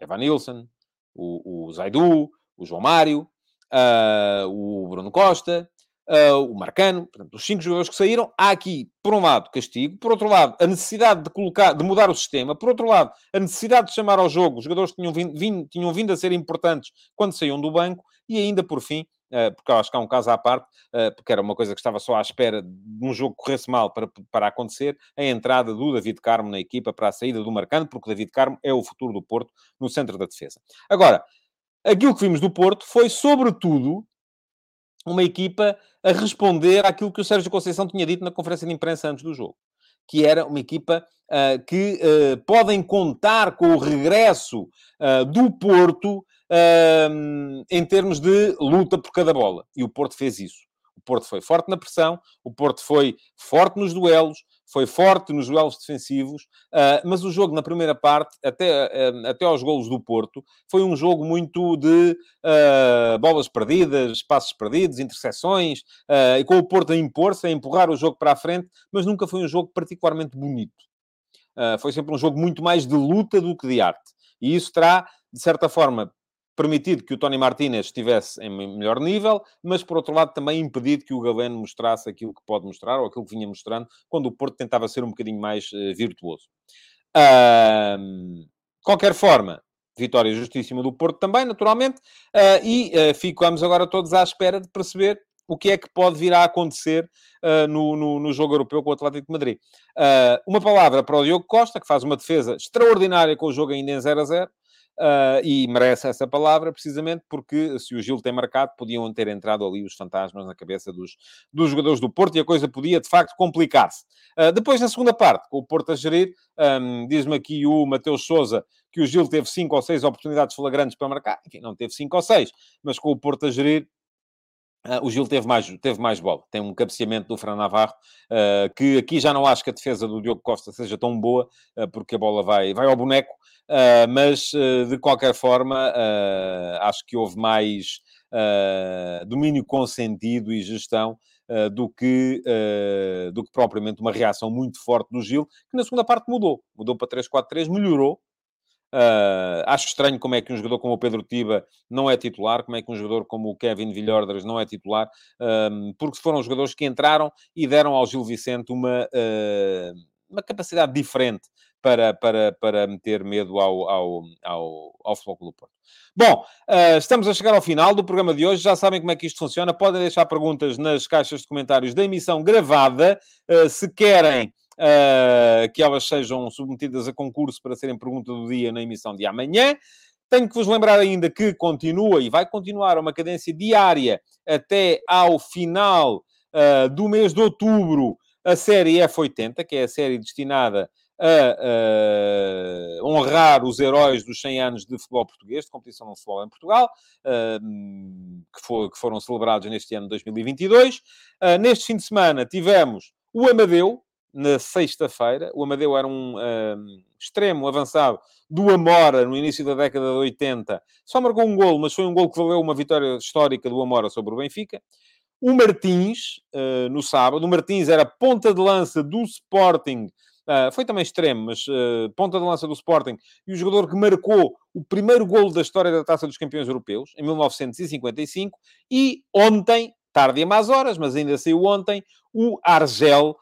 Evan Nilsson, o, o Zaidu, o João Mário, uh, o Bruno Costa, uh, o Marcano, portanto, os cinco jogadores que saíram, há aqui, por um lado, castigo, por outro lado, a necessidade de colocar, de mudar o sistema, por outro lado, a necessidade de chamar ao jogo os jogadores que tinham vindo, vindo, tinham vindo a ser importantes quando saíam do banco, e ainda por fim, eh, porque eu acho que há um caso à parte, eh, porque era uma coisa que estava só à espera de um jogo que corresse mal para, para acontecer, a entrada do David Carmo na equipa para a saída do Marcano, porque o David Carmo é o futuro do Porto no centro da defesa. Agora, aquilo que vimos do Porto foi, sobretudo, uma equipa a responder àquilo que o Sérgio Conceição tinha dito na conferência de imprensa antes do jogo. Que era uma equipa uh, que uh, podem contar com o regresso uh, do Porto em termos de luta por cada bola. E o Porto fez isso. O Porto foi forte na pressão, o Porto foi forte nos duelos, foi forte nos duelos defensivos, uh, mas o jogo na primeira parte, até, uh, até aos golos do Porto, foi um jogo muito de uh, bolas perdidas, passos perdidos, interseções, e com o Porto a impor-se, a empurrar o jogo para a frente, mas nunca foi um jogo particularmente bonito. foi sempre um jogo muito mais de luta do que de arte. E isso terá, de certa forma, permitido que o Tony Martinez estivesse em melhor nível, mas por outro lado também impedido que o Galeno mostrasse aquilo que pode mostrar, ou aquilo que vinha mostrando, quando o Porto tentava ser um bocadinho mais uh, virtuoso. Uh, qualquer forma, vitória justíssima do Porto também, naturalmente, uh, e uh, ficamos agora todos à espera de perceber o que é que pode vir a acontecer uh, no, no, no, jogo europeu com o Atlético de Madrid. Uh, uma palavra para o Diogo Costa, que faz uma defesa extraordinária com o jogo ainda em 0 a 0. Uh, e merece essa palavra precisamente porque se o Gil tem marcado, podiam ter entrado ali os fantasmas na cabeça dos, dos jogadores do Porto e a coisa podia de facto complicar-se. Uh, depois, na segunda parte, com o Porto a gerir, um, diz-me aqui o Mateus Souza que o Gil teve cinco ou seis oportunidades flagrantes para marcar, enfim, não teve cinco ou seis, mas com o Porto a gerir, o Gil teve mais, teve mais bola. Tem um cabeceamento do Fran Navarro, uh, que aqui já não acho que a defesa do Diogo Costa seja tão boa, uh, porque a bola vai, vai ao boneco, mas de qualquer forma acho que houve mais domínio consentido e gestão do, que, do que propriamente uma reação muito forte do Gil, que na segunda parte mudou. Mudou para 3-4-3, melhorou, Uh, acho estranho como é que um jogador como o Pedro Tiba não é titular, como é que um jogador como o Kevin Villordras não é titular, porque foram jogadores que entraram e deram ao Gil Vicente uma, uh, uma capacidade diferente para, para, para meter medo ao, ao, ao, ao Futebol do Porto. Bom, uh, estamos a chegar ao final do programa de hoje. Já sabem como é que isto funciona. Podem deixar perguntas nas caixas de comentários da emissão gravada. Se querem uh, que elas sejam submetidas a concurso para serem pergunta do dia na emissão de amanhã. Tenho que vos lembrar ainda que continua e vai continuar uma cadência diária até ao final uh, do mês de outubro a série F80, que é a série destinada a uh, honrar os heróis dos 100 anos de futebol português, de competição de futebol em Portugal, uh, que, for, que, foram celebrados neste ano de 2022. Uh, neste fim de semana tivemos o Amadeu, na sexta-feira. O Amadeu era um uh, extremo avançado do Amora no início da década de 80. Só marcou um gol, mas foi um gol que valeu uma vitória histórica do Amora sobre o Benfica. O Martins, uh, no sábado, o Martins era ponta de lança do Sporting Uh, foi também extremo, mas uh, ponta de lança do Sporting e o jogador que marcou o primeiro golo da história da Taça dos Campeões Europeus, em 1955. E ontem, tarde a mais horas, mas ainda saiu ontem, o Argel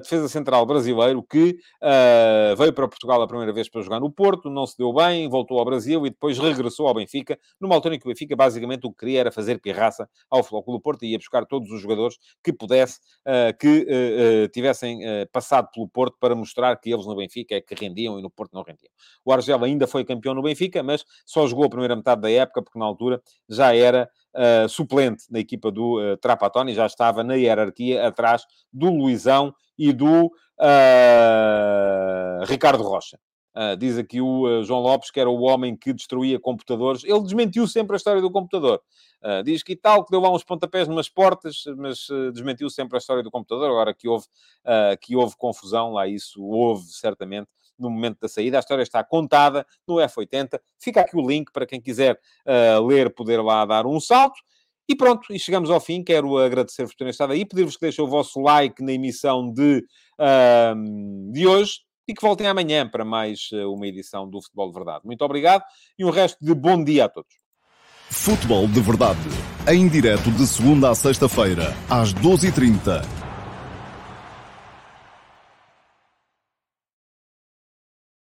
defesa central brasileiro, que uh, veio para Portugal a primeira vez para jogar no Porto, não se deu bem, voltou ao Brasil e depois regressou ao Benfica, numa altura em que o Benfica basicamente o que queria era fazer pirraça ao do Porto e ia buscar todos os jogadores que pudesse, uh, que tivessem passado pelo Porto para mostrar que eles no Benfica é que rendiam e no Porto não rendiam. O Argel ainda foi campeão no Benfica, mas só jogou a primeira metade da época, porque na altura já era uh, suplente na equipa do uh, Trapattoni, já estava na hierarquia atrás do Luizão e do uh, Ricardo Rocha. Uh, diz aqui o uh, João Lopes que era o homem que destruía computadores. Ele desmentiu sempre a história do computador. Uh, diz que tal, que deu lá uns pontapés numas portas, mas desmentiu sempre a história do computador. Agora que houve, que houve confusão, lá isso houve certamente no momento da saída. A história está contada no F80. Fica aqui o link para quem quiser ler, poder lá dar um salto. E pronto, e chegamos ao fim. Quero agradecer-vos por terem estado aí, pedir-vos que deixem o vosso like na emissão de, uh, de hoje e que voltem amanhã para mais uh, uma edição do Futebol de Verdade. Muito obrigado e um resto de bom dia a todos. Futebol de Verdade, em direto de segunda a sexta-feira, às 12h30